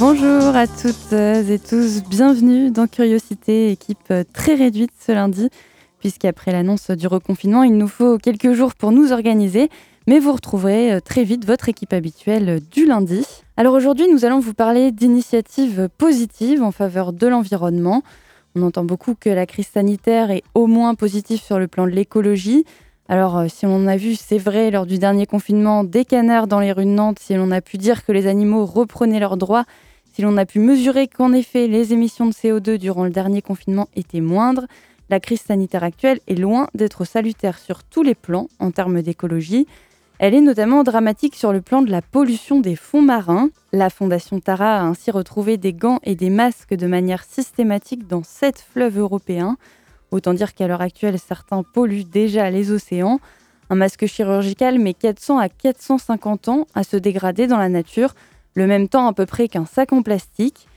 Bonjour à toutes et tous, bienvenue dans Curiosité, équipe très réduite ce lundi, puisqu'après l'annonce du reconfinement, il nous faut quelques jours pour nous organiser, mais vous retrouverez très vite votre équipe habituelle du lundi. Alors aujourd'hui, nous allons vous parler d'initiatives positives en faveur de l'environnement. On entend beaucoup que la crise sanitaire est au moins positive sur le plan de l'écologie, alors, euh, si on a vu, c'est vrai, lors du dernier confinement, des canards dans les rues de Nantes, si l'on a pu dire que les animaux reprenaient leurs droits, si l'on a pu mesurer qu'en effet, les émissions de CO2 durant le dernier confinement étaient moindres, la crise sanitaire actuelle est loin d'être salutaire sur tous les plans en termes d'écologie. Elle est notamment dramatique sur le plan de la pollution des fonds marins. La Fondation Tara a ainsi retrouvé des gants et des masques de manière systématique dans sept fleuves européens. Autant dire qu'à l'heure actuelle, certains polluent déjà les océans. Un masque chirurgical met 400 à 450 ans à se dégrader dans la nature, le même temps à peu près qu'un sac en plastique.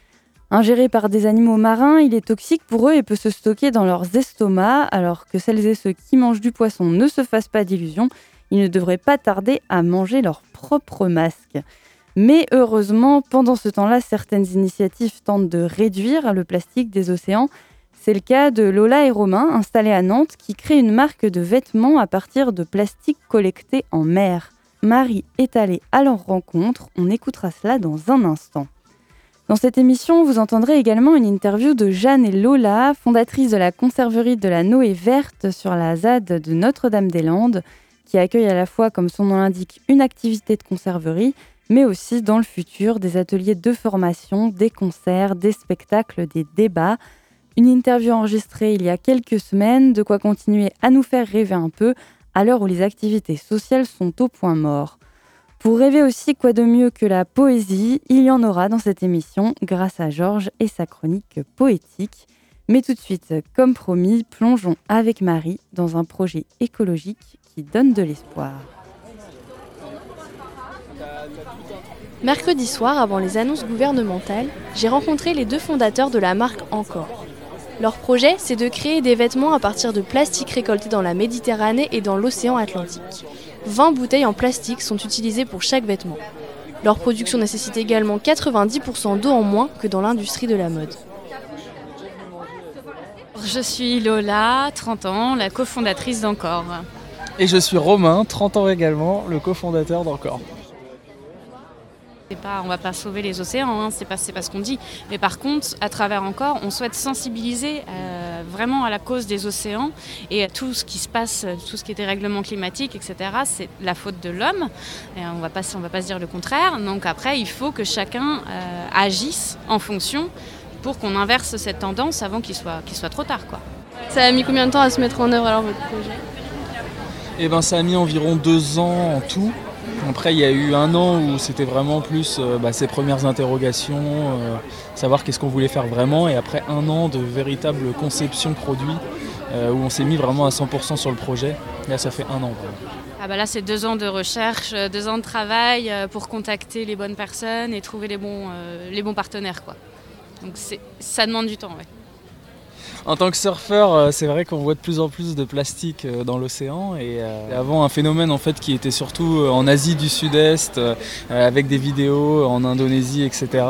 Ingéré par des animaux marins, il est toxique pour eux et peut se stocker dans leurs estomacs, alors que celles et ceux qui mangent du poisson ne se fassent pas d'illusions, ils ne devraient pas tarder à manger leur propre masque. Mais heureusement, pendant ce temps-là, certaines initiatives tentent de réduire le plastique des océans c'est le cas de Lola et Romain, installés à Nantes, qui créent une marque de vêtements à partir de plastique collecté en mer. Marie est allée à leur rencontre, on écoutera cela dans un instant. Dans cette émission, vous entendrez également une interview de Jeanne et Lola, fondatrices de la conserverie de la Noé Verte sur la ZAD de Notre-Dame-des-Landes, qui accueille à la fois, comme son nom l'indique, une activité de conserverie, mais aussi dans le futur des ateliers de formation, des concerts, des spectacles, des débats. Une interview enregistrée il y a quelques semaines, de quoi continuer à nous faire rêver un peu à l'heure où les activités sociales sont au point mort. Pour rêver aussi quoi de mieux que la poésie, il y en aura dans cette émission grâce à Georges et sa chronique poétique. Mais tout de suite, comme promis, plongeons avec Marie dans un projet écologique qui donne de l'espoir. Mercredi soir, avant les annonces gouvernementales, j'ai rencontré les deux fondateurs de la marque Encore. Leur projet, c'est de créer des vêtements à partir de plastique récolté dans la Méditerranée et dans l'océan Atlantique. 20 bouteilles en plastique sont utilisées pour chaque vêtement. Leur production nécessite également 90% d'eau en moins que dans l'industrie de la mode. Je suis Lola, 30 ans, la cofondatrice d'Encore. Et je suis Romain, 30 ans également, le cofondateur d'Encore. Pas, on va pas sauver les océans, hein, c'est pas, pas ce qu'on dit. Mais par contre, à travers encore, on souhaite sensibiliser euh, vraiment à la cause des océans et à tout ce qui se passe, tout ce qui est dérèglement climatique, etc. C'est la faute de l'homme. On va pas, on va pas se dire le contraire. Donc après, il faut que chacun euh, agisse en fonction pour qu'on inverse cette tendance avant qu'il soit, qu'il soit trop tard. Quoi. Ça a mis combien de temps à se mettre en œuvre alors votre projet? Eh ben, ça a mis environ deux ans en tout. Après, il y a eu un an où c'était vraiment plus euh, bah, premières interrogations, euh, savoir qu'est-ce qu'on voulait faire vraiment. Et après un an de véritable conception produit, euh, où on s'est mis vraiment à 100% sur le projet. Là, ça fait un an. Ah bah là, c'est deux ans de recherche, deux ans de travail pour contacter les bonnes personnes et trouver les bons, les bons partenaires. Quoi. Donc ça demande du temps. Ouais en tant que surfeur, euh, c'est vrai qu'on voit de plus en plus de plastique euh, dans l'océan. Et euh, avant, un phénomène en fait qui était surtout en Asie du Sud-Est, avec des vidéos en Indonésie, etc.,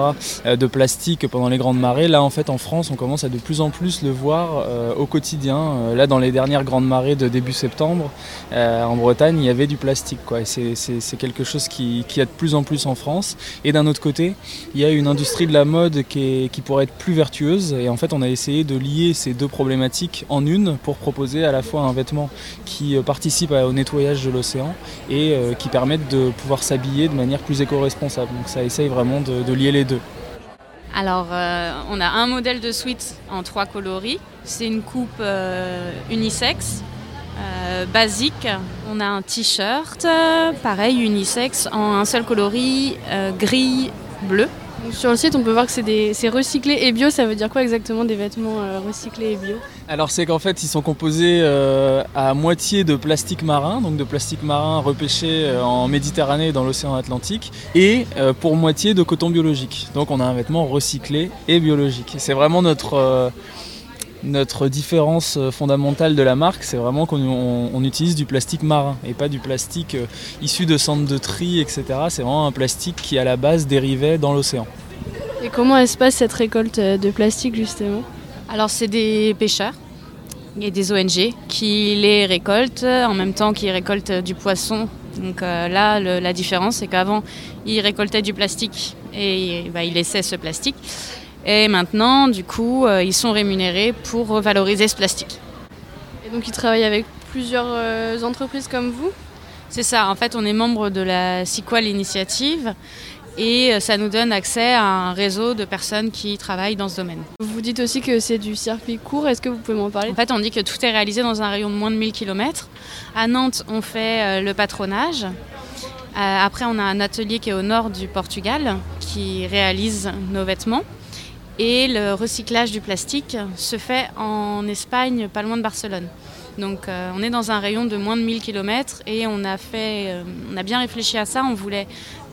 de plastique pendant les grandes marées. Là, en fait, en France, on commence à de plus en plus le voir au quotidien. Là, dans les dernières grandes marées de début septembre, en Bretagne, il y avait du plastique. C'est quelque chose qui, qui, a de plus en plus en France. Et d'un autre côté, il y a une industrie de la mode qui, qui pourrait être plus vertueuse. Et en fait, on a essayé de lier ces deux problématiques en une pour proposer à la fois un vêtement qui euh, participe au nettoyage de l'océan et euh, qui permette de pouvoir s'habiller de manière plus éco-responsable. Donc ça essaye vraiment de, lier les deux. Alors, euh, on a un modèle de suite en trois coloris. C'est une coupe unisexe, basique. On a un t-shirt, pareil, unisexe, en un seul coloris, gris, bleu. Sur le site, on peut voir que c'est recyclé et bio. Ça veut dire quoi exactement des vêtements euh, recyclés et bio? Alors c'est qu'en fait ils sont composés euh, à moitié de plastique marin, donc de plastique marin repêché euh, en Méditerranée et dans l'océan Atlantique, et pour moitié de coton biologique. Donc on a un vêtement recyclé et biologique. C'est vraiment notre notre différence fondamentale de la marque, c'est vraiment qu'on utilise du plastique marin et pas du plastique issu de centres de tri, etc. C'est vraiment un plastique qui à la base dérivait dans l'océan. Et comment se passe cette récolte de plastique justement? Alors c'est des pêcheurs et des ONG qui les récoltent en même temps qu'ils récoltent du poisson. Donc euh, là, la différence, c'est qu'avant, ils récoltaient du plastique et bah, ils laissaient ce plastique. Et maintenant, du coup, euh, ils sont rémunérés pour valoriser ce plastique. Et donc, ils travaillent avec plusieurs euh, entreprises comme vous? C'est ça. En fait, on est membre de la Sequal Initiative et euh, ça nous donne accès à un réseau de personnes qui travaillent dans ce domaine. Vous dites aussi que c'est du circuit court, est-ce que vous pouvez m'en parler? En fait, on dit que tout est réalisé dans un rayon de moins de 1000 km. À Nantes, on fait le patronage. Après, on a un atelier qui est au nord du Portugal qui réalise nos vêtements. Et le recyclage du plastique se fait en Espagne, pas loin de Barcelone. Donc on est dans un rayon de moins de 1000 km et on a, fait, on a bien réfléchi à ça. On voulait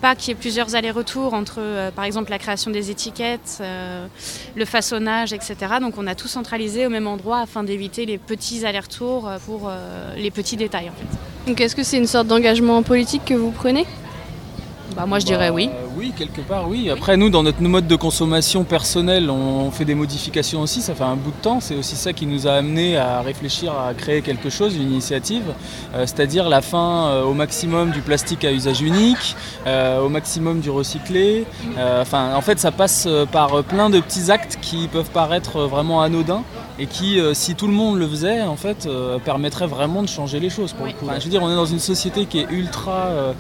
pas qu'il y ait plusieurs allers-retours entre, euh, par exemple, la création des étiquettes, euh, le façonnage, etc. Donc on a tout centralisé au même endroit afin d'éviter les petits allers-retours euh, pour les petits détails. En fait. Donc est-ce que c'est une sorte d'engagement politique que vous prenez? Bah, moi je dirais oui. Oui, quelque part oui. Après nous, dans notre mode de consommation personnel, on fait des modifications aussi, ça fait un bout de temps. C'est aussi ça qui nous a amené à réfléchir à créer quelque chose, une initiative, euh, c'est-à-dire la fin euh, au maximum du plastique à usage unique, euh, au maximum du recyclé. en fait, ça passe par plein de petits actes qui peuvent paraître vraiment anodins et qui, si tout le monde le faisait, en fait, permettrait vraiment de changer les choses. Pour le coup. je veux dire, on est dans une société qui est ultra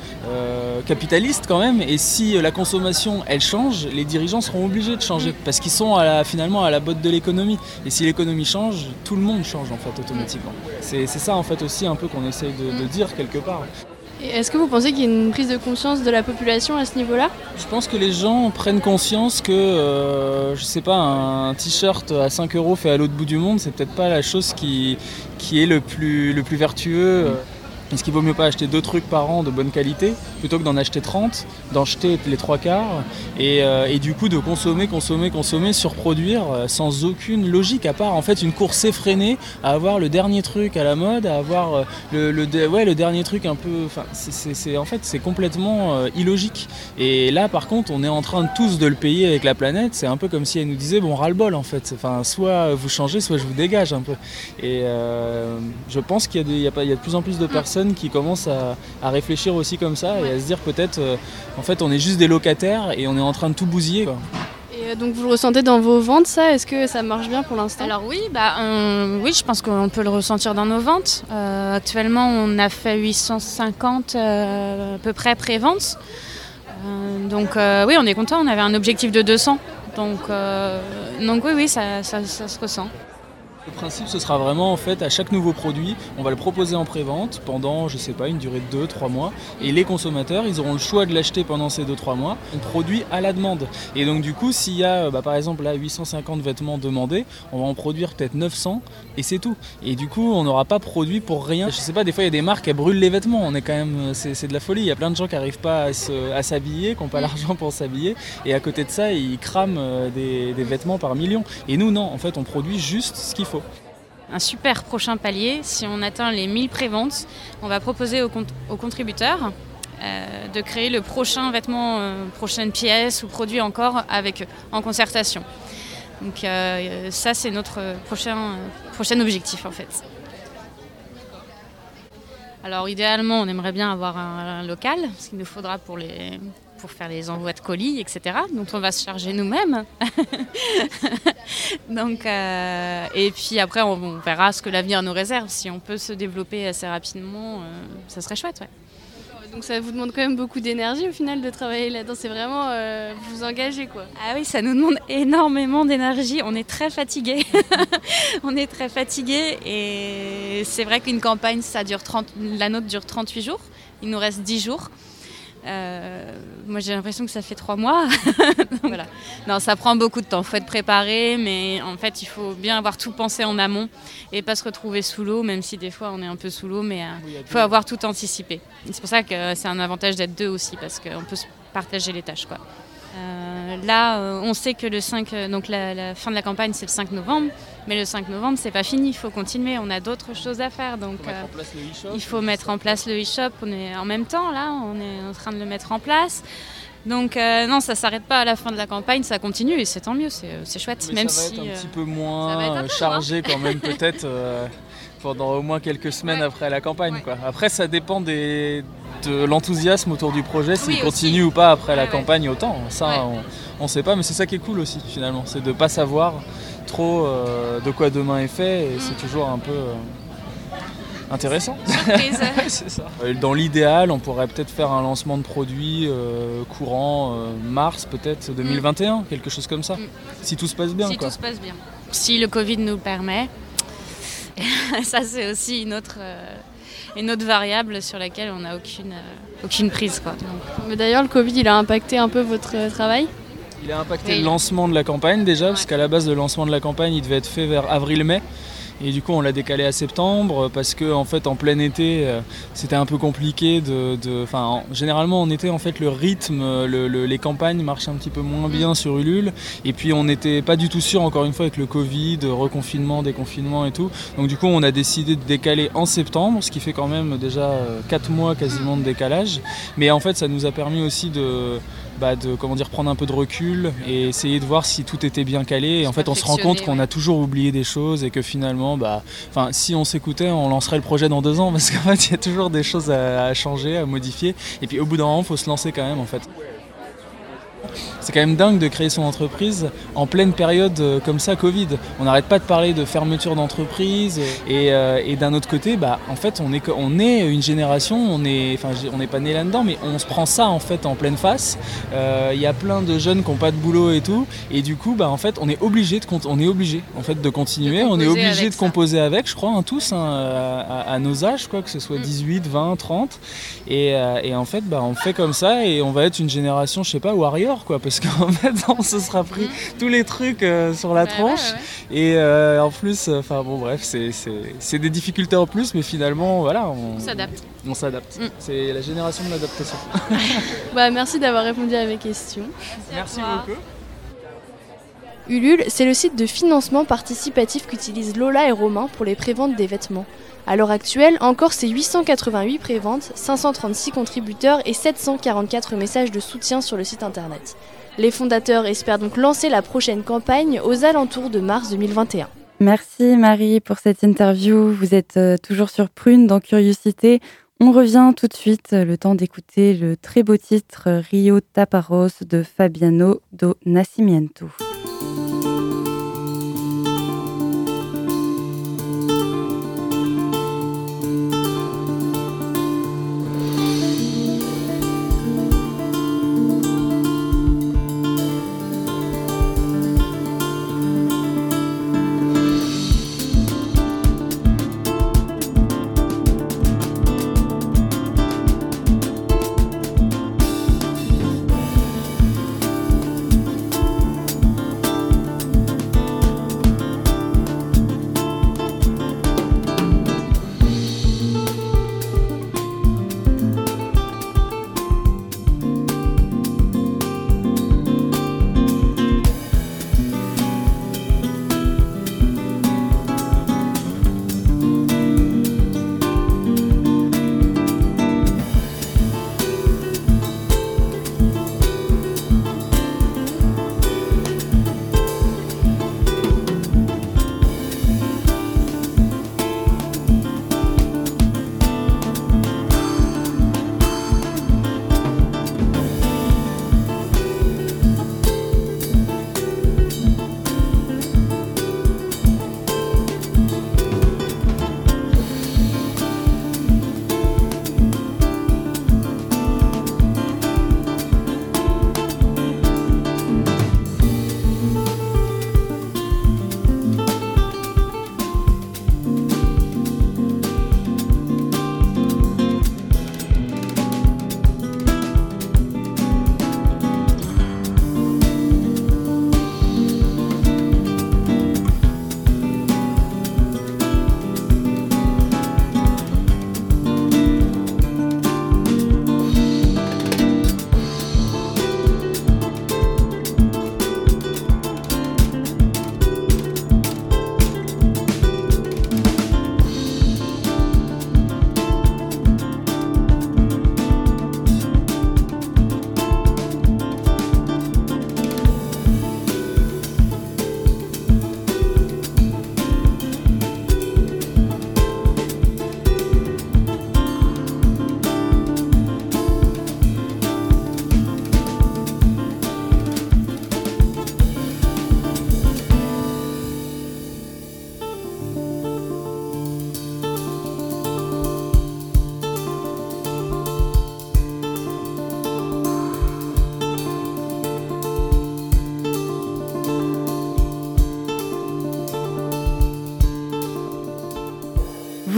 capitaliste quand même. Et si la consommation elle change, les dirigeants seront obligés de changer parce qu'ils sont à finalement à la botte de l'économie. Et si l'économie change, tout le monde change en fait automatiquement. C'est ça en fait aussi un peu qu'on essaye de, dire quelque part. Est-ce que vous pensez qu'il y a une prise de conscience de la population à ce niveau-là? Je pense que les gens prennent conscience que, euh, je sais pas, un t-shirt à 5 euros fait à l'autre bout du monde, c'est peut-être pas la chose qui, est le plus, le plus vertueux. Est-ce qu'il vaut mieux pas acheter deux trucs par an de bonne qualité plutôt que d'en acheter 30, d'en acheter les trois quarts euh, et, du coup de consommer, consommer, consommer, surproduire euh, sans aucune logique à part en fait une course effrénée à avoir le dernier truc à la mode, à avoir euh, le, le, ouais, le dernier truc un peu. C'est, en fait c'est complètement illogique. Et là par contre on est en train de tous de le payer avec la planète. C'est un peu comme si elle nous disait bon ras le bol en fait. Enfin soit vous changez, soit je vous dégage un peu. Et je pense qu'il y a, il y a de plus en plus de personnes qui commencent à, réfléchir aussi comme ça et à se dire peut-être euh, en fait on est juste des locataires et on est en train de tout bousiller. Et euh, donc vous le ressentez dans vos ventes ça? Est-ce que ça marche bien pour l'instant? Alors oui, bah, oui, je pense qu'on peut le ressentir dans nos ventes. Euh, actuellement on a fait 850 à peu près pré-ventes. donc oui, on est content, on avait un objectif de 200. Donc, donc oui, oui, ça se ressent. Le principe, ce sera vraiment en fait à chaque nouveau produit, on va le proposer en pré-vente pendant, je sais pas, une durée de 2-3 mois. Et les consommateurs, ils auront le choix de l'acheter pendant ces 2-3 mois. On produit à la demande. Et donc, du coup, s'il y a bah, par exemple là 850 vêtements demandés, on va en produire peut-être 900 et c'est tout. Et du coup, on n'aura pas produit pour rien. Je sais pas, des fois, il y a des marques qui brûlent les vêtements. On est quand même, c'est de la folie. Il y a plein de gens qui n'arrivent pas à s'habiller, qui n'ont pas l'argent pour s'habiller. Et à côté de ça, ils crament euh, des, des vêtements par millions. Et nous, non, en fait, on produit juste ce qu'il faut un super prochain palier. Si on atteint les 1000 préventes, on va proposer aux, contributeurs euh, de créer le prochain vêtement, euh, prochaine pièce ou produit encore avec eux, en concertation. Donc euh, ça, c'est notre prochain, prochain objectif en fait. Alors idéalement, on aimerait bien avoir un, local, ce qu'il nous faudra pour les, pour faire les envois de colis, etc. dont on va se charger nous-mêmes. Donc, euh, et puis après, on, verra ce que l'avenir nous réserve. Si on peut se développer assez rapidement, euh, ça serait chouette. Ouais. Donc ça vous demande quand même beaucoup d'énergie au final de travailler là-dedans. C'est vraiment euh, vous engager quoi. Ah oui, ça nous demande énormément d'énergie. On est très fatigué. on est très fatigué et c'est vrai qu'une campagne, ça dure 30, la nôtre dure 38 jours. Il nous reste 10 jours. Euh, moi, j'ai l'impression que ça fait trois mois. voilà. Non, ça prend beaucoup de temps. Il faut être préparé, mais en fait, il faut bien avoir tout pensé en amont et pas se retrouver sous l'eau, même si des fois on est un peu sous l'eau, mais il faut avoir tout anticipé. C'est pour ça que c'est un avantage d'être deux aussi, parce qu'on peut se partager les tâches. Quoi. Euh, là, euh, on sait que le 5, euh, donc la, fin de la campagne, c'est le 5 novembre, mais le 5 novembre, c'est pas fini, il faut continuer, on a d'autres choses à faire. Donc, il faut mettre en place le e-shop. On est en même temps là, on est en train de le mettre en place. Donc non, ça s'arrête pas à la fin de la campagne, ça continue et c'est tant mieux, c'est chouette. même ça va si, être un petit peu moins chargé quand même peut-être pendant au moins quelques semaines après la campagne. Quoi. Après, ça dépend des, de l'enthousiasme autour du projet, s'il continue ou pas après la campagne autant. Ça, on ne sait pas, mais c'est ça qui est cool aussi finalement, c'est de ne pas savoir trop euh, de quoi demain est fait et c'est mm. toujours un peu euh, intéressant. Euh, dans l'idéal, on pourrait peut-être faire un lancement de produit courant mars peut-être 2021, mm. quelque chose comme ça, mm. si tout se passe bien. Si tout se passe bien. Si le Covid nous permet, ça c'est aussi une autre une autre variable sur laquelle on n'a aucune, euh, aucune prise. Quoi. Mais d'ailleurs, le Covid, il a impacté un peu votre euh, travail? Il a impacté le lancement de la campagne déjà, parce qu'à la base, le lancement de la campagne, il devait être fait vers avril-mai. Et du coup, on l'a décalé à septembre parce que en fait, en plein été, euh, c'était un peu compliqué de. Enfin, généralement en été, en fait, le rythme, les campagnes marchent un petit peu moins bien sur Ulule. Et puis, on n'était pas du tout sûr, encore une fois, avec le Covid, reconfinement, déconfinement et tout. Donc, du coup, on a décidé de décaler en septembre, ce qui fait quand même déjà 4 mois quasiment de décalage. Mais en fait, ça nous a permis aussi de bah, de comment dire, prendre un peu de recul et essayer de voir si tout était bien calé. Et en fait, on se rend compte qu'on a toujours oublié des choses et que finalement, bah, si on s'écoutait, on lancerait le projet dans deux ans parce qu'en fait, il y a toujours des choses à, à, changer, à modifier. Et puis au bout d'un moment, il faut se lancer quand même en fait. C'est quand même dingue de créer son entreprise en pleine période euh, comme ça, Covid. On n'arrête pas de parler de fermeture d'entreprise et, euh, d'un autre côté, bah, en fait, on est, on est une génération, on n'est on n'est pas né là-dedans, mais on se prend ça en fait en pleine face. Euh, il y a plein de jeunes qui n'ont pas de boulot et tout, et du coup, bah, en fait, on est obligé de, on est obligé en fait de continuer, on est obligé de composer avec, je crois, hein, tous hein, à, nos âges, quoi, que ce soit 18, 20, 30, et, en fait, bah, on fait comme ça et on va être une génération, je sais pas, warrior, quoi, parce qu'en fait, on se sera pris mm. tous les trucs euh, sur la tronche. Et euh, en plus, euh, enfin bon, bref, c'est des difficultés en plus, mais finalement, voilà. On s'adapte. On s'adapte. Mm. C'est la génération de l'adaptation. bah, merci d'avoir répondu à mes questions. Merci, beaucoup. Ulule, c'est le site de financement participatif qu'utilisent Lola et Romain pour les préventes des vêtements. À l'heure actuelle, encore c'est 888 préventes, 536 contributeurs et 744 messages de soutien sur le site internet. Les fondateurs espèrent donc lancer la prochaine campagne aux alentours de mars 2021. Merci Marie pour cette interview. Vous êtes euh, toujours sur Prune dans Curiosité. On revient tout de suite, euh, le temps d'écouter le très beau titre Rio Taparos de Fabiano do Nascimento.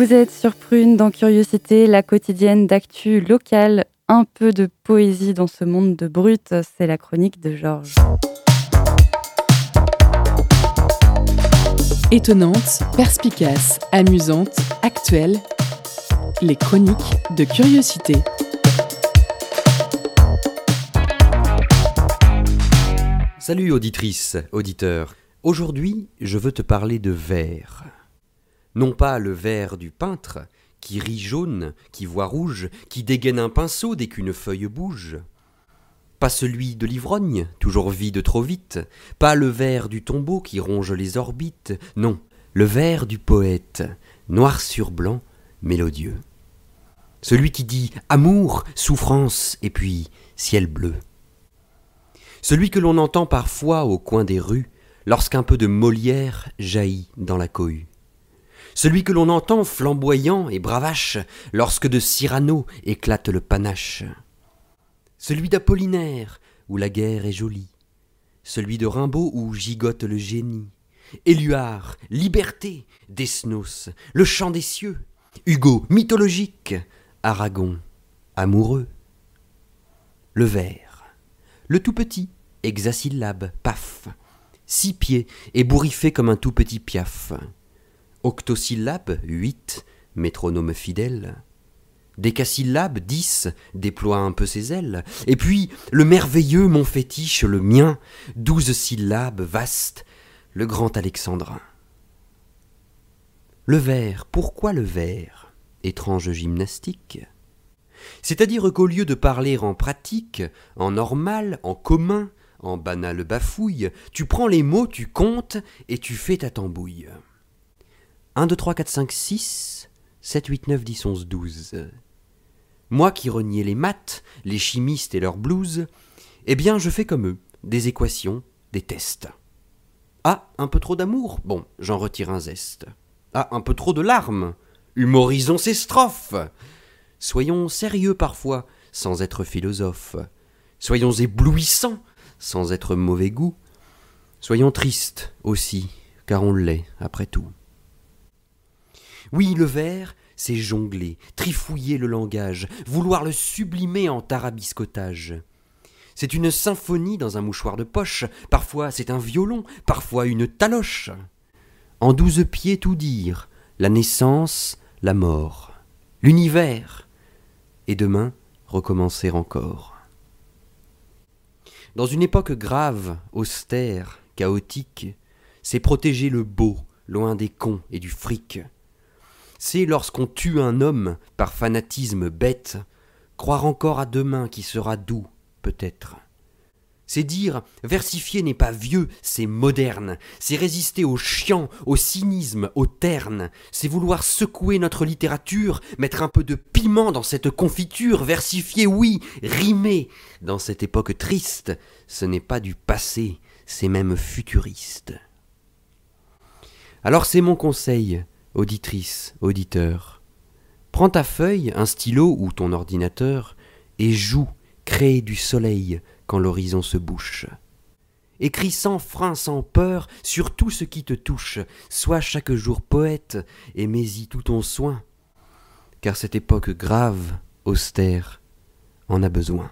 Vous êtes sur Prune dans Curiosité, la quotidienne d'actu locale. Un peu de poésie dans ce monde de brut, c'est la chronique de Georges. Étonnante, perspicace, amusante, actuelle, les chroniques de Curiosité. Salut auditrice, auditeur. Aujourd'hui, je veux te parler de verre. Non pas le verre du peintre, qui rit jaune, qui voit rouge, qui dégaine un pinceau dès qu'une feuille bouge. Pas celui de l'ivrogne, toujours vide trop vite, pas le verre du tombeau qui ronge les orbites, non, le verre du poète, noir sur blanc, mélodieux. Celui qui dit amour, souffrance, et puis ciel bleu. Celui que l'on entend parfois au coin des rues, lorsqu'un peu de Molière jaillit dans la cohue. Celui que l'on entend flamboyant et bravache, lorsque de Cyrano éclate le panache. Celui d'Apollinaire, où la guerre est jolie, celui de Rimbaud, où gigote le génie, Éluard, liberté, Desnos, le chant des cieux, Hugo, mythologique, Aragon, amoureux. Le vers, le tout petit, hexasyllabe, paf, six pieds, ébouriffé comme un tout petit piaf. Octosyllabe, huit, métronome fidèle. Décasyllabe, dix, déploie un peu ses ailes. Et puis, le merveilleux, mon fétiche, le mien, douze syllabes, vaste, le grand alexandrin. Le vers, pourquoi le vers Étrange gymnastique? C'est-à-dire qu'au lieu de parler en pratique, en normal, en commun, en banal bafouille, tu prends les mots, tu comptes, et tu fais ta tambouille. 1, 2, 3, 4, 5, 6, 7, 8, 9, 10, 11, 12. Moi qui reniais les maths, les chimistes et leurs blues, eh bien je fais comme eux, des équations, des tests. Ah, un peu trop d'amour? Bon, j'en retire un zeste. Ah, un peu trop de larmes? Humorisons ces strophes Soyons sérieux parfois, sans être philosophes. Soyons éblouissants, sans être mauvais goût. Soyons tristes aussi, car on l'est, après tout. Oui, le verre, c'est jongler, trifouiller le langage, vouloir le sublimer en tarabiscotage. C'est une symphonie dans un mouchoir de poche, parfois c'est un violon, parfois une taloche. En douze pieds tout dire, la naissance, la mort, l'univers, et demain recommencer encore. Dans une époque grave, austère, chaotique, c'est protéger le beau, loin des cons et du fric, c'est lorsqu'on tue un homme par fanatisme bête, croire encore à demain qui sera doux, peut-être. C'est dire versifier n'est pas vieux, c'est moderne, c'est résister au chiant, au cynisme, au terne, c'est vouloir secouer notre littérature, mettre un peu de piment dans cette confiture, versifier, oui, rimer. Dans cette époque triste, ce n'est pas du passé, c'est même futuriste. Alors c'est mon conseil, auditrice, auditeur. Prends ta feuille, un stylo ou ton ordinateur, et joue, crée du soleil quand l'horizon se bouche. Écris sans frein, sans peur, sur tout ce qui te touche, sois chaque jour poète, et mets-y tout ton soin, car cette époque grave, austère, en a besoin.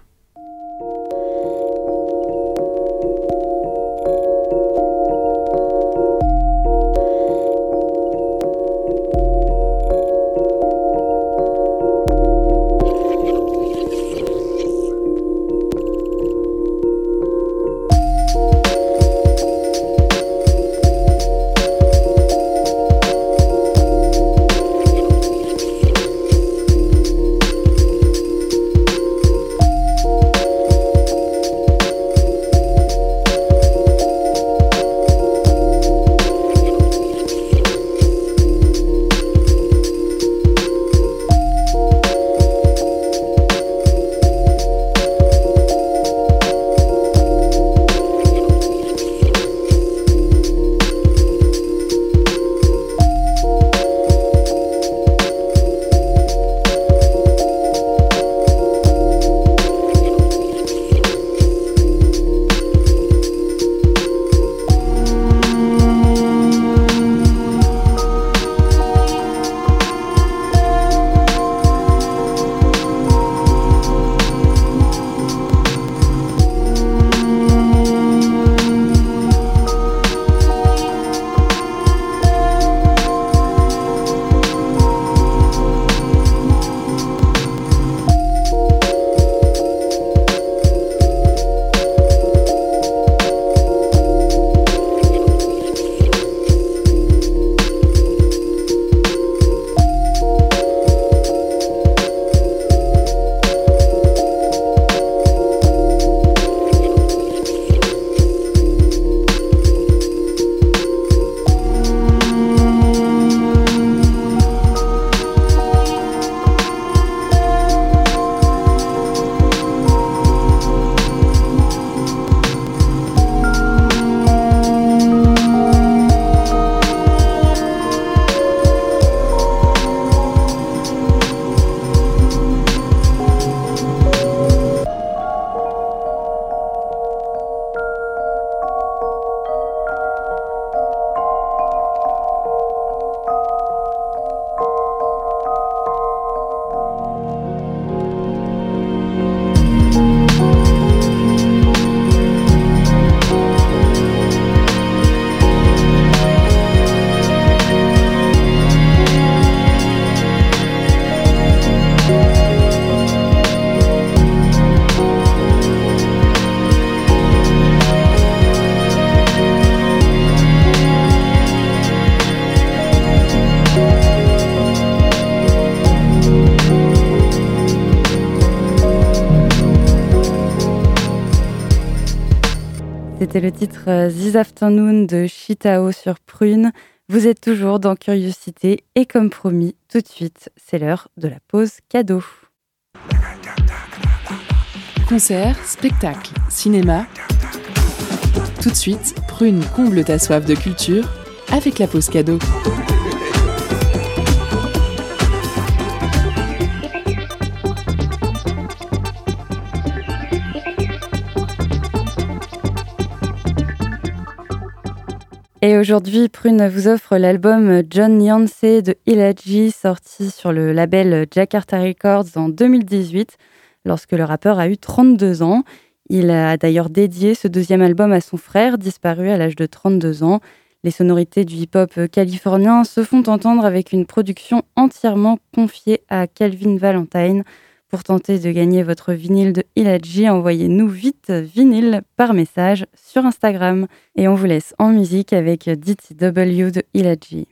Euh, This Afternoon de Chitao sur Prune. Vous êtes toujours dans Curiosité et comme promis, tout de suite, c'est l'heure de la pause cadeau. Concert, spectacle, cinéma. Tout de suite, Prune comble ta soif de culture avec la pause cadeau. Et aujourd'hui, Prune vous offre l'album John Yancey de Ilaji, sorti sur le label Jakarta Records en 2018, lorsque le rappeur a eu 32 ans. Il a d'ailleurs dédié ce deuxième album à son frère, disparu à l'âge de 32 ans. Les sonorités du hip-hop californien se font entendre avec une production entièrement confiée à Calvin Valentine, pour tenter de gagner votre vinyle de Ilaji, envoyez-nous vite vinyle par message sur Instagram. Et on vous laisse en musique avec DTW de Ilaji.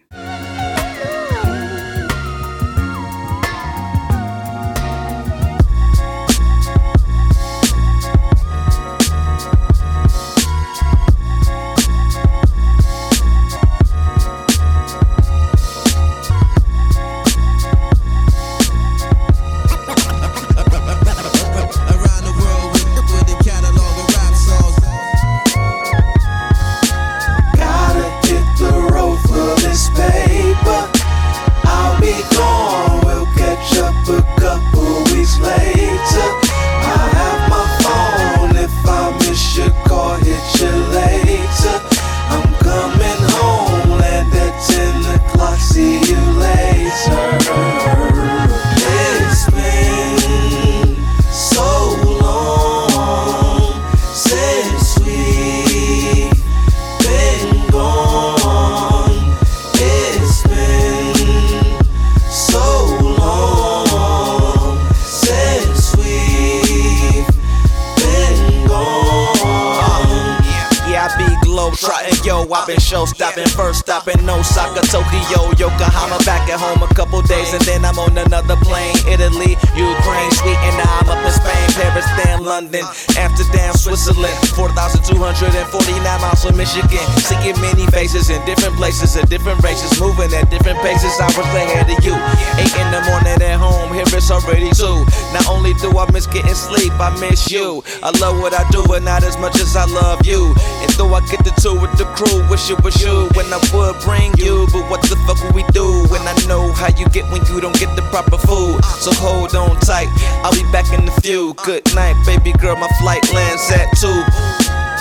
I've been show stopping, first stopping no Osaka, Tokyo, Yokohama. Back at home a couple days, and then I'm on another plane. Italy, Ukraine, Sweden, now I'm up in Spain, Paris, then London, Amsterdam, Switzerland. 4,249 miles from Michigan. Seeing many faces in different places, at different races, moving at different paces. I was ahead of you. 8 in the morning at home, here it's already 2. Not only do I miss getting sleep, I miss you. I love what I do, and not as much as I love you. And though I get the two with the crew, wish it was you when I would bring you. But what the fuck will we do when I know how you get when you don't get the proper food? So hold on tight, I'll be back in a few. Good night, baby girl, my flight lands at two.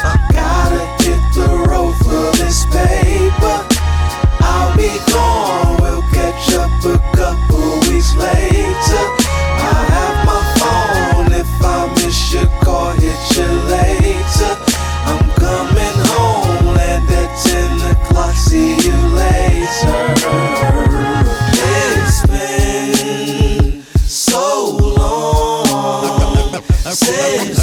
I gotta hit the road for this paper. I'll be gone, we'll catch up a couple weeks later. I have my phone if I miss your call, hit you later. See you later. It's been so long since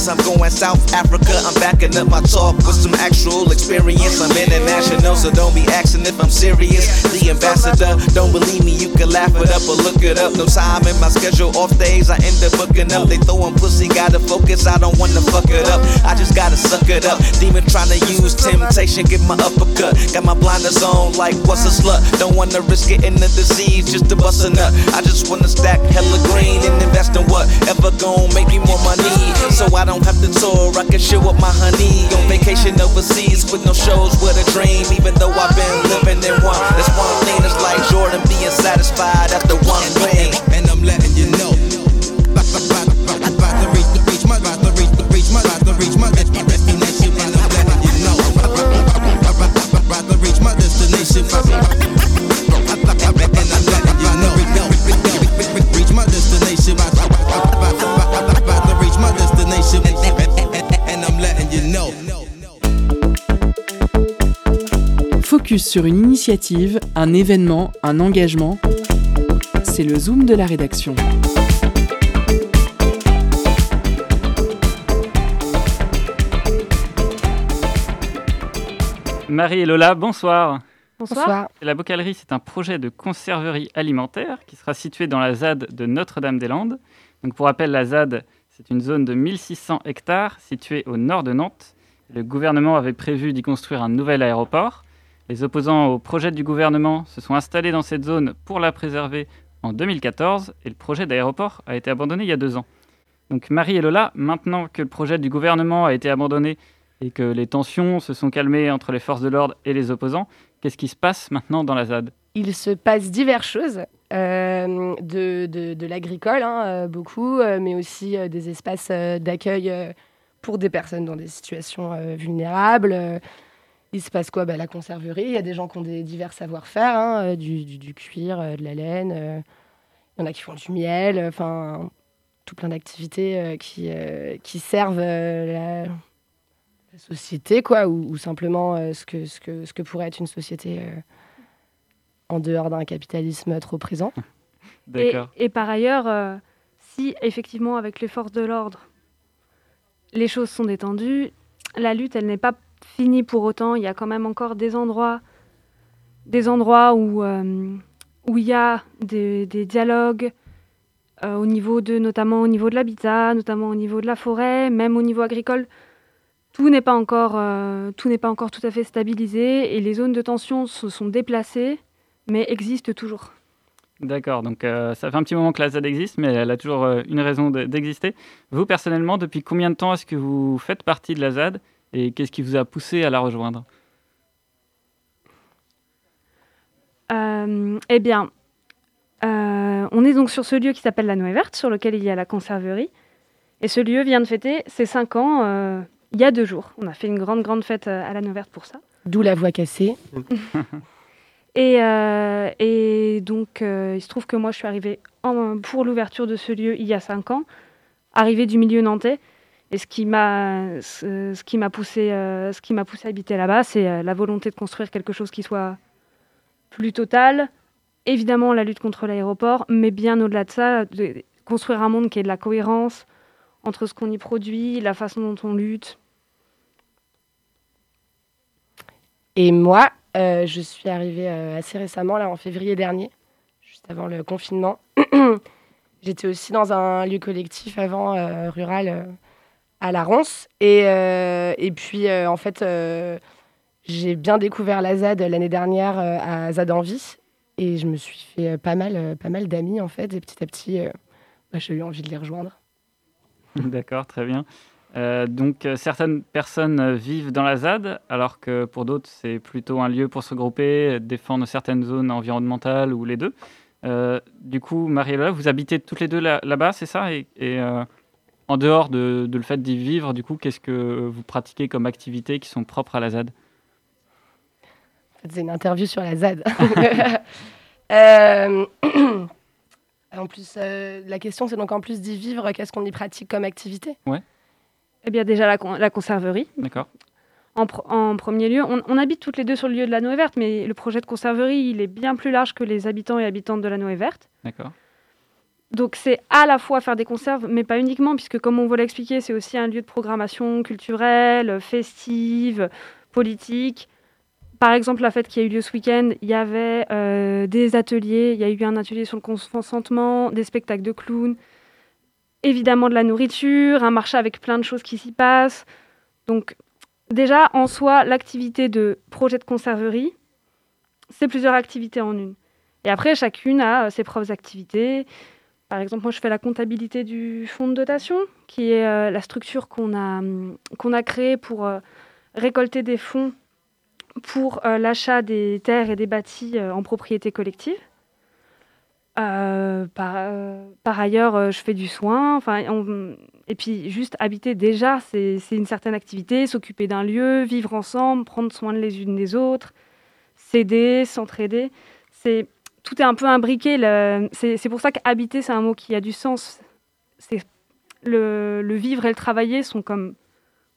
place I'm going, South Africa. I'm backing up my talk with some actual experience. I'm international, so don't be asking if I'm serious. The ambassador, don't believe me, you can laugh it up or look it up. No time in my schedule, off days I end up booking up. They throwing pussy, gotta focus, I don't wanna fuck it up. I just gotta suck it up. Demon trying to use temptation, get my uppercut. Got my blinders on, like what's a slut? Don't wanna risk getting the disease just to bust a nut. I just wanna stack hella green and invest in whatever gon' make me more money. So I don't have to tour, I can show up my honey on vacation overseas with no shows with a dream. Even though I've been living in one, that's one thing. It's like Jordan being satisfied after one ring. And I'm letting you know. Reach my, about focus sur une initiative, un événement, un engagement. C'est le zoom de la rédaction. Marie et Lola, bonsoir. Bonsoir. La Bocalerie, c'est un projet de conserverie alimentaire qui sera situé dans la ZAD de Notre-Dame-des-Landes. Donc pour rappel, la ZAD, c'est une zone de 1600 hectares située au nord de Nantes. Le gouvernement avait prévu d'y construire un nouvel aéroport. Les opposants au projet du gouvernement se sont installés dans cette zone pour la préserver en 2014 et le projet d'aéroport a été abandonné il y a deux ans. Donc Marie et Lola, maintenant que le projet du gouvernement a été abandonné et que les tensions se sont calmées entre les forces de l'ordre et les opposants, qu'est-ce qui se passe maintenant dans la ZAD? Il se passe diverses choses, euh, de, de, l'agricole, hein, euh, beaucoup, euh, mais aussi des espaces d'accueil pour des personnes dans des situations vulnérables. Il se passe quoi? Bah, La conserverie, il y a des gens qui ont des divers savoir-faire, hein, euh, du, du- du cuir, euh, de la laine, euh, il y en a qui font du miel, enfin, tout plein d'activités euh, qui, euh, qui servent euh, la, la société, quoi, ou, ou simplement euh, ce, que, ce, que, ce que pourrait être une société euh, en dehors d'un capitalisme trop présent. Et, par ailleurs, euh, si effectivement avec les forces de l'ordre, les choses sont détendues, la lutte, elle n'est pas finie pour autant. Il y a quand même encore des endroits, des endroits où euh, où il y a des, dialogues euh, au niveau de, notamment au niveau de l'habitat, notamment au niveau de la forêt, même au niveau agricole. Tout n'est pas encore, euh, tout n'est pas encore tout à fait stabilisé et les zones de tension se sont déplacées, mais existent toujours. D'accord, donc ça fait un petit moment que la ZAD existe, mais elle a toujours une raison de- d'exister. Vous, personnellement, depuis combien de temps est-ce que vous faites partie de la ZAD et qu'est-ce qui vous a poussé à la rejoindre? Euh, eh bien, euh, on est donc sur ce lieu qui s'appelle la Noix Verte, sur lequel il y a la conserverie. Et ce lieu vient de fêter ses 5 ans euh, il y a deux jours. On a fait une grande, grande fête à la Noix Verte pour ça. D'où la voix cassée. Et, euh, et donc, euh, il se trouve que moi, je suis arrivée en- pour l'ouverture de ce lieu il y a 5 ans, arrivée du milieu nantais. Et ce qui m'a, ce, qui m'a poussé, euh, ce qui m'a poussé à habiter là-bas, c'est euh, la volonté de construire quelque chose qui soit plus total. Évidemment, la lutte contre l'aéroport, mais bien au-delà de ça, construire un monde qui ait de la cohérence entre ce qu'on y produit, la façon dont on lutte. Et moi, euh, je suis arrivée assez récemment, là, en février dernier, juste avant le confinement. J'étais aussi dans un lieu collectif avant, rural, à la Ronce. Et, euh, et puis, euh, en fait, euh, j'ai bien découvert la ZAD l'année dernière à ZAD Envie. Et je me suis fait pas mal, mal d'amis, en fait. Et petit à petit, bah, j'ai eu envie de les rejoindre. D'accord, très bien. Donc, certaines personnes vivent dans la ZAD, alors que pour d'autres, c'est plutôt un lieu pour se regrouper, défendre certaines zones environnementales ou les deux. Du coup, Marie-Lola, vous habitez toutes les deux là- là-bas, c'est ça? En dehors de, de le fait d'y vivre, du coup, qu'est-ce que vous pratiquez comme activités qui sont propres à la ZAD En fait, c'est une interview sur la ZAD. Euh, en plus, euh, la question, c'est donc en plus d'y vivre, qu'est-ce qu'on y pratique comme activité? Eh bien, déjà, la, con- la conserverie. D'accord. En, pr- en premier lieu, on, on habite toutes les deux sur le lieu de la Noé Verte, mais le projet de conserverie, il est bien plus large que les habitants et habitantes de la Noé Verte. D'accord. Donc c'est à la fois faire des conserves, mais pas uniquement, puisque comme on vous l'a expliqué, c'est aussi un lieu de programmation culturelle, festive, politique. Par exemple, la fête qui a eu lieu ce week-end, il y avait euh, des ateliers, il y a eu un atelier sur le consentement, des spectacles de clowns, évidemment de la nourriture, un marché avec plein de choses qui s'y passent. Donc déjà, en soi, l'activité de projet de conserverie, c'est plusieurs activités en une. Et après, chacune a euh, ses propres activités. Par exemple, moi, je fais la comptabilité du fonds de dotation, qui est euh, la structure qu'on a, hum, a créée pour euh, récolter des fonds pour euh, l'achat des terres et des bâtis en propriété collective. Par, ailleurs, je fais du soin. Enfin, et puis, juste habiter déjà, c'est une certaine activité. S'occuper d'un lieu, vivre ensemble, prendre soin les unes des autres, s'aider, s'entraider. C'est tout est un peu imbriqué. C'est pour ça qu'habiter, c'est un mot qui a du sens. C'est le, le vivre et le travailler sont comme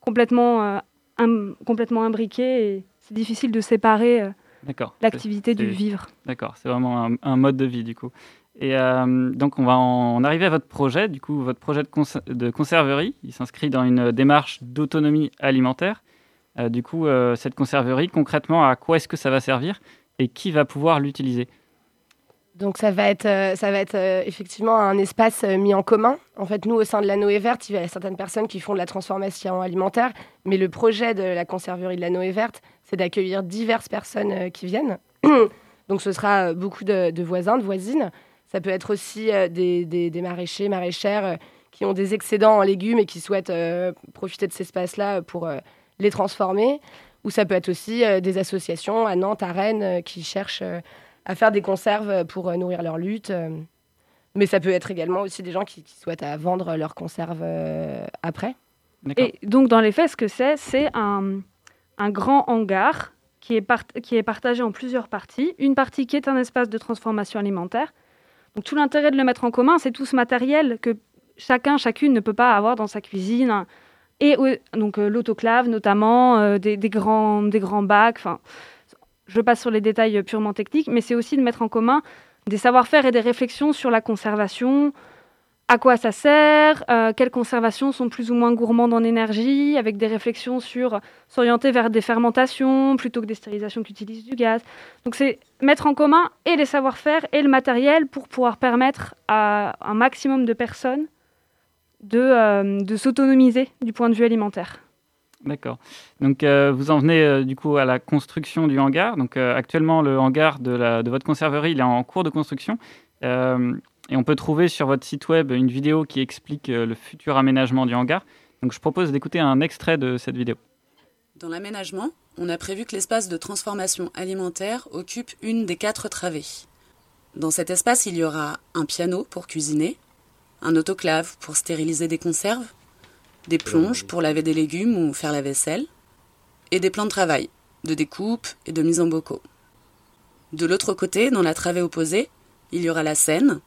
complètement, euh, im- complètement imbriqués et c'est difficile de séparer euh, l'activité du vivre. D'accord, c'est vraiment un, un mode de vie du coup. Et euh, donc on va en arriver à votre projet, du coup votre projet de, cons- de conserverie, il s'inscrit dans une démarche d'autonomie alimentaire. Du coup, cette conserverie, concrètement, à quoi est-ce que ça va servir et qui va pouvoir l'utiliser? Donc ça va être, euh, ça va être euh, effectivement un espace euh, mis en commun. En fait, nous, au sein de la Noé Verte, il y a certaines personnes qui font de la transformation alimentaire, mais le projet de la conserverie de la Noé Verte, c'est d'accueillir diverses personnes qui viennent. Donc ce sera beaucoup de, de voisins, de voisines. Ça peut être aussi des, maraîchers, maraîchères qui ont des excédents en légumes et qui souhaitent profiter de cet espace-là pour les transformer. Ou ça peut être aussi des associations à Nantes, à Rennes, qui cherchent à faire des conserves pour euh, nourrir leur lutte. euh. Mais ça peut être également aussi des gens qui, qui souhaitent à vendre leurs conserves euh, après. Et donc, dans les faits, ce que c'est, c'est un, un grand hangar qui est, part- qui est partagé en plusieurs parties. Une partie qui est un espace de transformation alimentaire. Donc, tout l'intérêt de le mettre en commun, c'est tout ce matériel que chacun, chacune ne peut pas avoir dans sa cuisine. hein. Et euh, donc, euh, l'autoclave, notamment, euh, des, des grands, des grands bacs. Enfin, je passe sur les détails purement techniques, mais c'est aussi de mettre en commun des savoir-faire et des réflexions sur la conservation, à quoi ça sert, euh, quelles conservations sont plus ou moins gourmandes en énergie, avec des réflexions sur s'orienter vers des fermentations plutôt que des stérilisations qui utilisent du gaz. Donc c'est mettre en commun et les savoir-faire et le matériel pour pouvoir permettre à un maximum de personnes de, euh, de s'autonomiser du point de vue alimentaire. D'accord. Donc, euh, vous en venez euh, du coup à la construction du hangar. Donc, euh, actuellement, le hangar de, votre conserverie, est en cours de construction. Et on peut trouver sur votre site web une vidéo qui explique le futur aménagement du hangar. Donc, je propose d'écouter un extrait de cette vidéo. Dans l'aménagement, on a prévu que l'espace de transformation alimentaire occupe une des quatre travées. Dans cet espace, il y aura un piano pour cuisiner, un autoclave pour stériliser des conserves, des plonges pour laver des légumes ou faire la vaisselle, et des plans de travail, de découpe et de mise en bocaux. De l'autre côté, dans la travée opposée, il y aura la scène,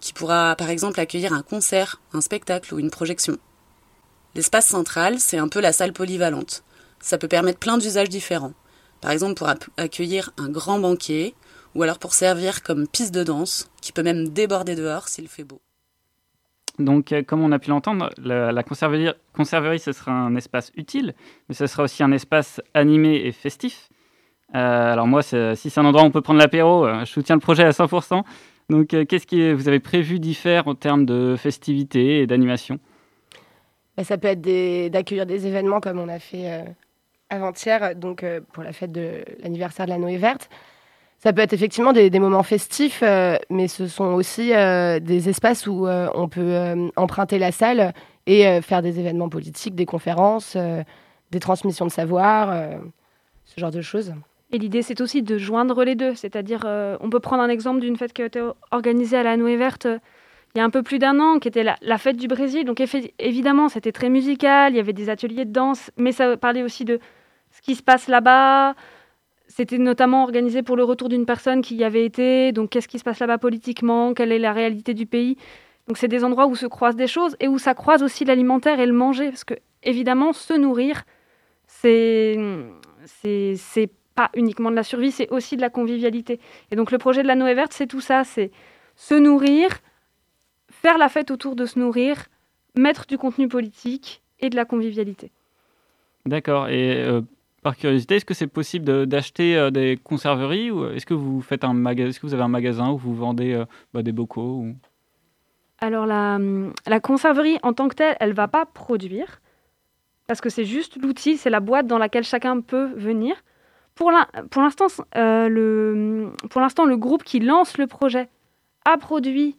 qui pourra par exemple accueillir un concert, un spectacle ou une projection. L'espace central, c'est un peu la salle polyvalente. Ça peut permettre plein d'usages différents. Par exemple pour accueillir un grand banquet, ou alors pour servir comme piste de danse, qui peut même déborder dehors s'il fait beau. Donc, euh, comme on a pu l'entendre, la, conserverie, ce sera un espace utile, mais ce sera aussi un espace animé et festif. Euh, alors moi, si c'est un endroit où on peut prendre l'apéro, euh, je soutiens le projet à 100%. Donc, qu'est-ce que vous avez prévu d'y faire en termes de festivités et d'animation? Bah, ça peut être des- d'accueillir des événements comme on a fait avant-hier, donc pour la fête de l'anniversaire de la Noé Verte. Ça peut être effectivement des, moments festifs, euh, mais ce sont aussi euh, des espaces où euh, on peut emprunter la salle et faire des événements politiques, des conférences, des transmissions de savoir, ce genre de choses. Et l'idée, c'est aussi de joindre les deux. C'est-à-dire, on peut prendre un exemple d'une fête qui a été organisée à la Noé Verte il y a un peu plus d'un an, qui était la, fête du Brésil. Donc, évidemment, c'était très musical, il y avait des ateliers de danse, mais ça parlait aussi de ce qui se passe là-bas. C'était notamment organisé pour le retour d'une personne qui y avait été. Donc, qu'est-ce qui se passe là-bas politiquement? Quelle est la réalité du pays? Donc, c'est des endroits où se croisent des choses et où ça croise aussi l'alimentaire et le manger. Parce que, évidemment, se nourrir, c'est pas uniquement de la survie, c'est aussi de la convivialité. Et donc le projet de la Noé Verte, c'est tout ça, c'est se nourrir, faire la fête autour de se nourrir, mettre du contenu politique et de la convivialité. D'accord. Et euh, par curiosité, est-ce que c'est possible d'acheter euh, des conserveries ou est-ce que vous faites un magasin Est-ce que vous avez un magasin où vous vendez euh, bah, des bocaux. Alors la, conserverie en tant que telle, elle va pas produire parce que c'est juste l'outil, c'est la boîte dans laquelle chacun peut venir. Euh, pour l'instant, le groupe qui lance le projet a produit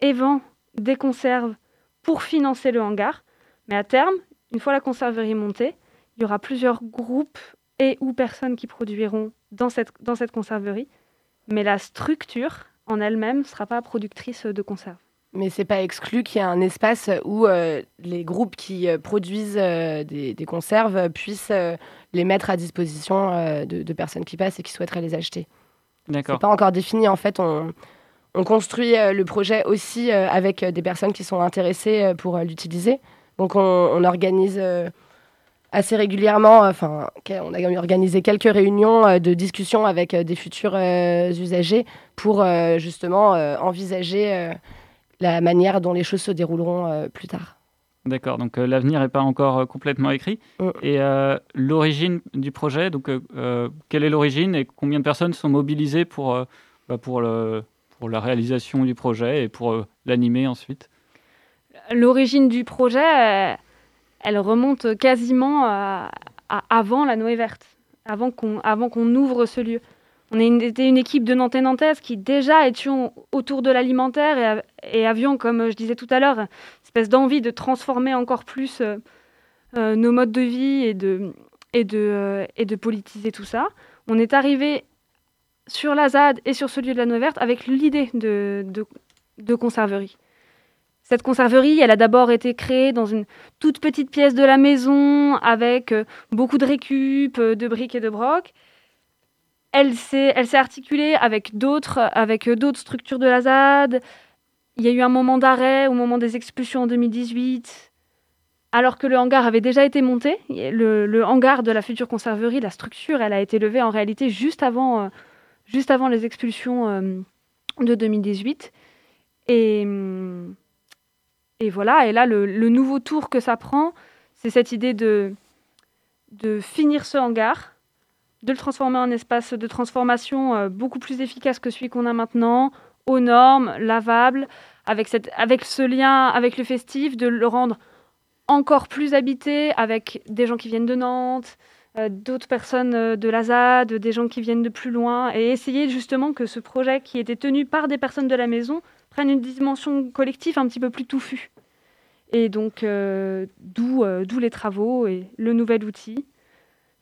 et vend des conserves pour financer le hangar. Mais à terme, une fois la conserverie montée, il y aura plusieurs groupes et ou personnes qui produiront dans cette, dans cette conserverie. Mais la structure en elle-même ne sera pas productrice de conserves. Mais c'est pas exclu qu'il y ait un espace où euh, les groupes qui euh, produisent euh, des, des conserves puissent euh, les mettre à disposition euh, de, de personnes qui passent et qui souhaiteraient les acheter. D'accord. C'est pas encore défini. En fait, on, on construit euh, le projet aussi euh, avec des personnes qui sont intéressées euh, pour euh, l'utiliser. Donc, on, on organise euh, assez régulièrement, enfin, que- on a organisé quelques réunions euh, de discussion avec euh, des futurs euh, usagers pour euh, justement euh, envisager euh, la manière dont les choses se dérouleront euh, plus tard. D'accord, donc euh, l'avenir n'est pas encore euh, complètement écrit. Mm. Et euh, l'origine du projet, donc euh, euh, quelle est l'origine et combien de personnes sont mobilisées pour, euh, bah, pour, le, pour la réalisation du projet et pour euh, l'animer ensuite? L'origine du projet, euh, elle remonte quasiment avant la Noé Verte, avant qu'on ouvre ce lieu. On était une équipe de Nantais Nantaises qui déjà étions autour de l'alimentaire et, av- et avions, comme je disais tout à l'heure, une espèce d'envie de transformer encore plus euh, euh, nos modes de vie euh, et de politiser tout ça. On est arrivé sur la ZAD et sur ce lieu de la Noé Verte avec l'idée de, de conserverie. Cette conserverie, elle a d'abord été créée dans une toute petite pièce de la maison avec euh, beaucoup de récup, euh, de briques et de broc. Elle s'est, articulée avec d'autres, avec euh, d'autres structures de la ZAD. Il y a eu un moment d'arrêt au moment des expulsions en 2018, alors que le hangar avait déjà été monté. Le, hangar de la future conserverie, la structure, elle a été levée en réalité juste avant, juste avant les expulsions de 2018. Et, hum, et voilà, et là, le, nouveau tour que ça prend, c'est cette idée de, finir ce hangar, de le transformer en espace de transformation euh, beaucoup plus efficace que celui qu'on a maintenant, aux normes, lavable, avec ce lien avec le festif, de le rendre encore plus habité avec des gens qui viennent de Nantes, euh, d'autres personnes euh, de la ZAD, des gens qui viennent de plus loin, et essayer justement que ce projet qui était tenu par des personnes de la maison prenne une dimension collective un petit peu plus touffue. Et donc, euh, d'où euh, d'où les travaux et le nouvel outil.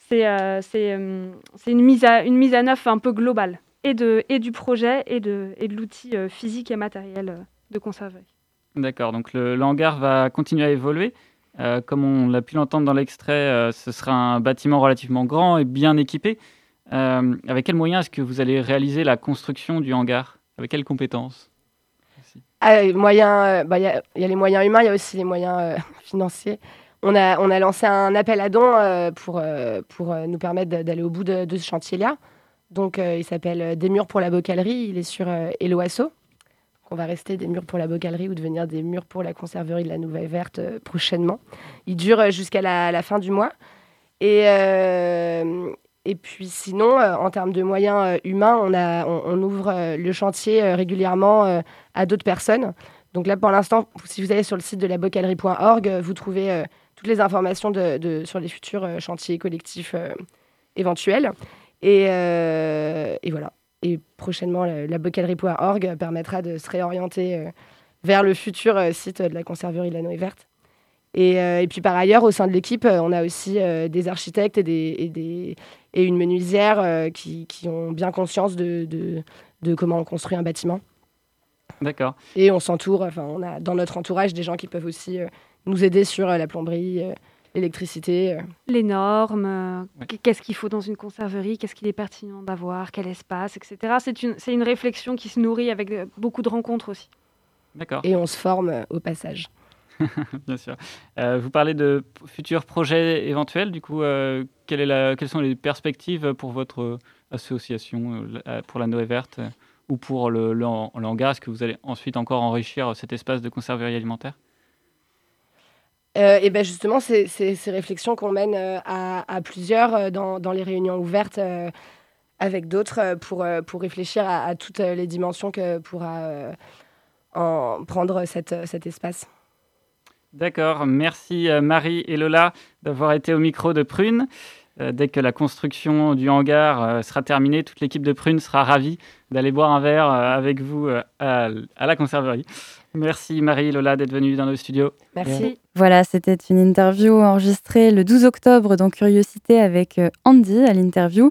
C'est euh, c'est, une, mise à, une mise à neuf un peu globale, et, du projet, et de, l'outil physique et matériel de conserverie. D'accord, donc le, hangar va continuer à évoluer. Comme on l'a pu l'entendre dans l'extrait, ce sera un bâtiment relativement grand et bien équipé. Avec quels moyens est-ce que vous allez réaliser la construction du hangar? Avec quelles compétences? Ah, moyens, euh, bah, Il y, a- il y a les moyens humains, il y a aussi les moyens euh, financiers. On a, on a lancé un appel à dons euh, pour, euh, pour euh, nous permettre d'a- d'aller au bout de, ce chantier-là. Donc, euh, il s'appelle euh, Des murs pour la bocalerie. Il est sur euh, Eloasso. On va rester des murs pour la bocalerie ou devenir des murs pour la conserverie de la Nouvelle Verte euh, prochainement. Il dure euh, jusqu'à la, fin du mois. Et, euh, et puis sinon, euh, en termes de moyens euh, humains, on, ouvre euh, le chantier régulièrement à d'autres personnes. Donc là, pour l'instant, si vous allez sur le site de la bocalerie.org, vous trouvez toutes les informations sur les futurs chantiers collectifs éventuels. Et, et voilà. Et prochainement, la, bocalerie.org permettra de se réorienter vers le futur site de la conserverie de la Noé Verte. Et, euh, et puis par ailleurs, au sein de l'équipe, euh, on a aussi euh, des architectes et, des, et, des- et une menuisière euh, qui, qui ont bien conscience de, de- de comment on construit un bâtiment. D'accord. Et on s'entoure, enfin, on a dans notre entourage des gens qui peuvent aussi euh, nous aider sur euh, la plomberie, euh, l'électricité. euh. Les normes, euh, qu'est-ce qu'il faut dans une conserverie, qu'est-ce qu'il est pertinent d'avoir, quel espace, etc. C'est une, c'est une réflexion qui se nourrit avec beaucoup de rencontres aussi. D'accord. Et on se forme euh, au passage. Bien sûr. Euh, vous parlez de futurs projets éventuels. Du coup, euh, quelles sont les perspectives pour votre association, euh, pour la Noé Verte ou pour le, le, Est-ce que vous allez ensuite encore enrichir cet espace de conserverie alimentaire? Et ben justement, c'est ces réflexions qu'on mène à, plusieurs dans, les réunions ouvertes avec d'autres pour, pour réfléchir à, toutes les dimensions que pourra en prendre cet espace. D'accord. Merci euh, Marie et Lola d'avoir été au micro de Prune. Euh, dès que la construction du hangar euh, sera terminée, toute l'équipe de Prune sera ravie d'aller boire un verre euh, avec vous à, à la conserverie. Merci Marie et Lola d'être venues dans nos studios. Merci. Voilà, c'était une interview enregistrée le 12 octobre dans Curiosité avec Andy à l'interview.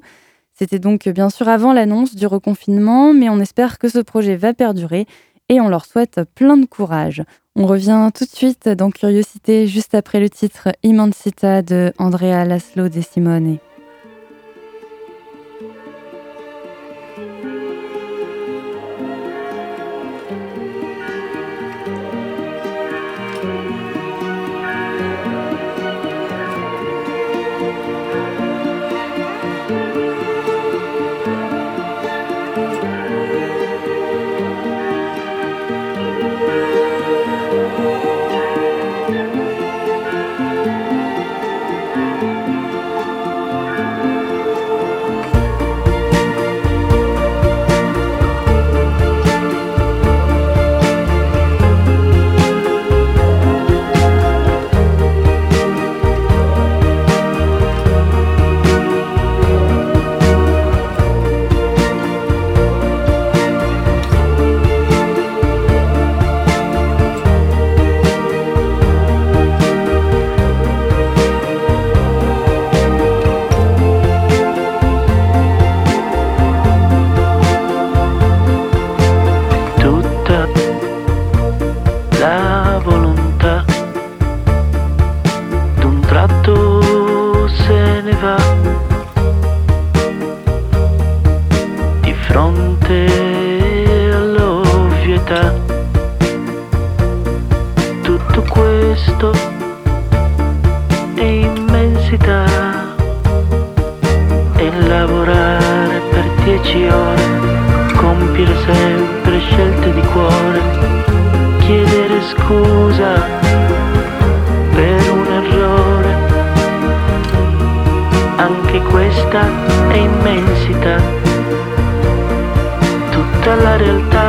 C'était donc bien sûr avant l'annonce du reconfinement, mais on espère que ce projet va perdurer et on leur souhaite plein de courage. On revient tout de suite dans Curiosité juste après le titre Immensita de Andrea Laszlo De Simone. vastità e immensità, tutta la realtà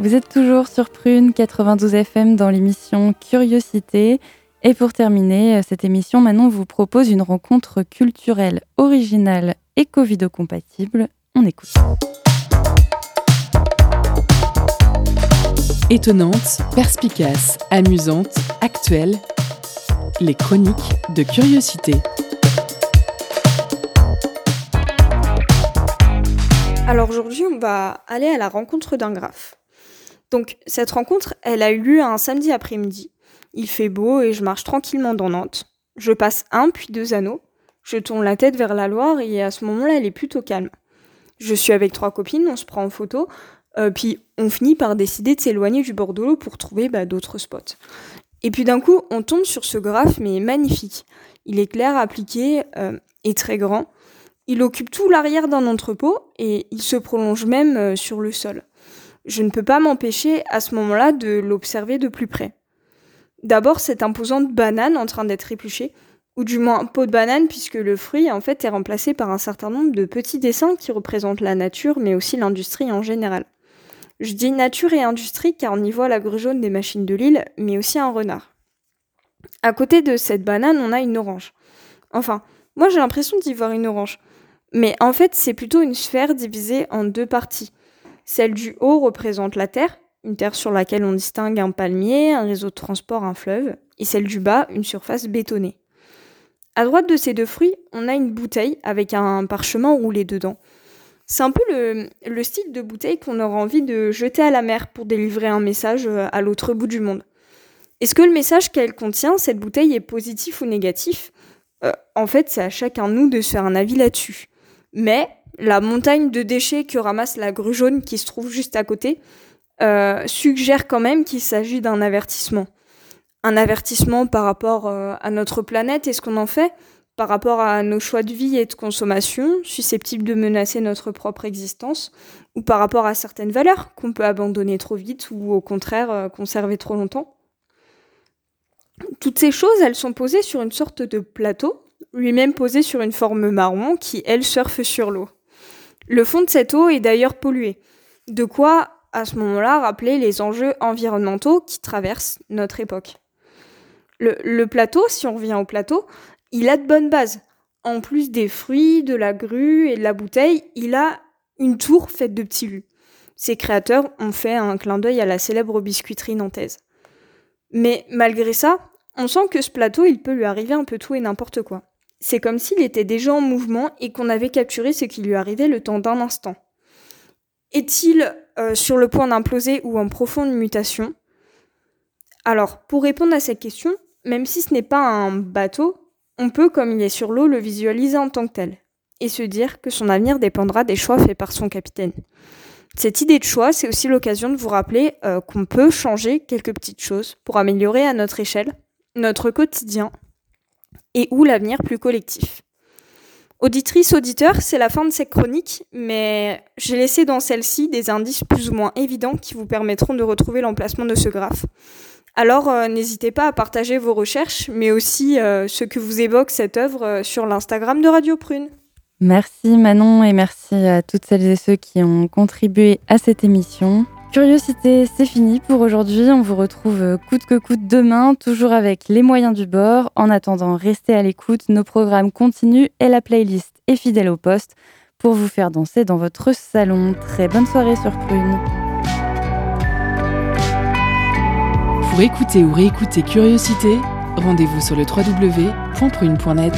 Vous êtes toujours sur Prune 92 FM dans l'émission Curiosité. Et pour terminer euh, cette émission, Manon vous propose une rencontre culturelle originale et Covido-compatible. On écoute. Étonnante, perspicace, amusante, actuelle, les chroniques de curiosité. Alors aujourd'hui, on va aller à la rencontre d'un graphe. Donc cette rencontre, elle a eu lieu un samedi après-midi. Il fait beau et je marche tranquillement dans Nantes. Je passe un puis deux anneaux. Je tourne la tête vers la Loire et à ce moment-là, elle est plutôt calme. Je suis avec trois copines, on se prend en photo, euh, puis on finit par décider de s'éloigner du bord de l'eau pour trouver bah, d'autres spots. Et puis d'un coup, on tombe sur ce graphe, mais magnifique. Il est clair, appliqué euh, et très grand. Il occupe tout l'arrière d'un entrepôt et il se prolonge même euh, sur le sol. Je ne peux pas m'empêcher à ce moment-là de l'observer de plus près. D'abord, cette imposante banane en train d'être épluchée, ou du moins peau de banane puisque le fruit en fait est remplacé par un certain nombre de petits dessins qui représentent la nature mais aussi l'industrie en général. Je dis nature et industrie car on y voit la grue jaune des machines de Lille, mais aussi un renard. À côté de cette banane, on a une orange. Enfin, moi j'ai l'impression d'y voir une orange. Mais en fait, c'est plutôt une sphère divisée en deux parties. Celle du haut représente la terre, une terre sur laquelle on distingue un palmier, un réseau de transport, un fleuve, et celle du bas, une surface bétonnée. À droite de ces deux fruits, on a une bouteille avec un parchemin roulé dedans. C'est un peu le, le style de bouteille qu'on aura envie de jeter à la mer pour délivrer un message euh, à l'autre bout du monde. Est-ce que le message qu'elle contient, cette bouteille, est positif ou négatif? Euh, En fait, c'est à chacun de nous de se faire un avis là-dessus. Mais la montagne de déchets que ramasse la grue jaune qui se trouve juste à côté euh, suggère quand même qu'il s'agit d'un avertissement. Un avertissement par rapport euh, à notre planète et ce qu'on en fait, par rapport à nos choix de vie et de consommation susceptibles de menacer notre propre existence, ou par rapport à certaines valeurs qu'on peut abandonner trop vite ou au contraire euh, conserver trop longtemps. Toutes ces choses, elles sont posées sur une sorte de plateau, lui-même posé sur une forme marron qui, elle, surfe sur l'eau. Le fond de cette eau est d'ailleurs pollué. De quoi, à ce moment-là, rappeler les enjeux environnementaux qui traversent notre époque. Le, plateau, si on revient au plateau, il a de bonnes bases. En plus des fruits, de la grue et de la bouteille, il a une tour faite de petits lus. Ses créateurs ont fait un clin d'œil à la célèbre biscuiterie nantaise. Mais malgré ça, on sent que ce plateau, il peut lui arriver un peu tout et n'importe quoi. C'est comme s'il était déjà en mouvement et qu'on avait capturé ce qui lui arrivait le temps d'un instant. Est-il euh, sur le point d'imploser ou en profonde mutation? Alors, pour répondre à cette question, même si ce n'est pas un bateau, on peut, comme il est sur l'eau, le visualiser en tant que tel, et se dire que son avenir dépendra des choix faits par son capitaine. Cette idée de choix, c'est aussi l'occasion de vous rappeler euh, qu'on peut changer quelques petites choses pour améliorer à notre échelle notre quotidien et ou l'avenir plus collectif. Auditrice, auditeur, c'est la fin de cette chronique, mais j'ai laissé dans celle-ci des indices plus ou moins évidents qui vous permettront de retrouver l'emplacement de ce graphe. Alors euh, n'hésitez pas à partager vos recherches, mais aussi euh, ce que vous évoque cette œuvre euh, sur l'Instagram de Radio Prune. Merci Manon et merci à toutes celles et ceux qui ont contribué à cette émission. Curiosité, c'est fini pour aujourd'hui. On vous retrouve euh, coûte que coûte demain, toujours avec les moyens du bord. En attendant, restez à l'écoute. Nos programmes continuent et la playlist est fidèle au poste pour vous faire danser dans votre salon. Très bonne soirée sur Prune. Pour écouter ou réécouter Curiosité, rendez-vous sur le www.prune.net.